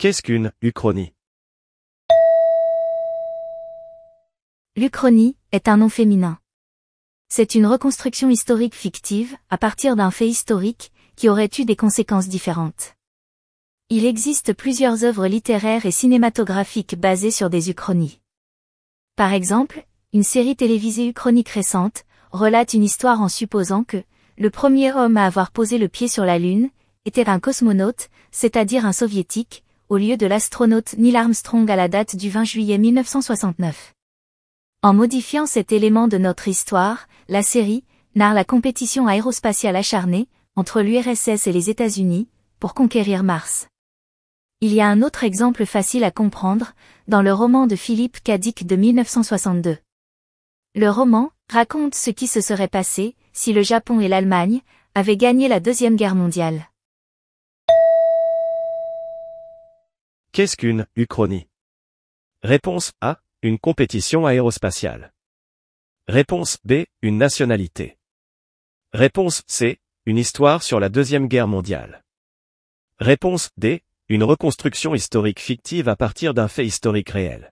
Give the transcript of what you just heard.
Qu'est-ce qu'une uchronie? L'Uchronie est un nom féminin. C'est une reconstruction historique fictive, à partir d'un fait historique, qui aurait eu des conséquences différentes. Il existe plusieurs œuvres littéraires et cinématographiques basées sur des uchronies. Par exemple, une série télévisée uchronique récente, relate une histoire en supposant que, le premier homme à avoir posé le pied sur la Lune, était un cosmonaute, c'est-à-dire un soviétique, au lieu de l'astronaute Neil Armstrong à la date du 20 juillet 1969. En modifiant cet élément de notre histoire, la série narre la compétition aérospatiale acharnée entre l'URSS et les États-Unis pour conquérir Mars. Il y a un autre exemple facile à comprendre, dans le roman de Philippe Cadic de 1962. Le roman raconte ce qui se serait passé si le Japon et l'Allemagne avaient gagné la Deuxième Guerre mondiale. Qu'est-ce qu'une uchronie? Réponse A. Une compétition aérospatiale. Réponse B. Une nationalité. Réponse C. Une histoire sur la Deuxième Guerre mondiale. Réponse D. Une reconstruction historique fictive à partir d'un fait historique réel.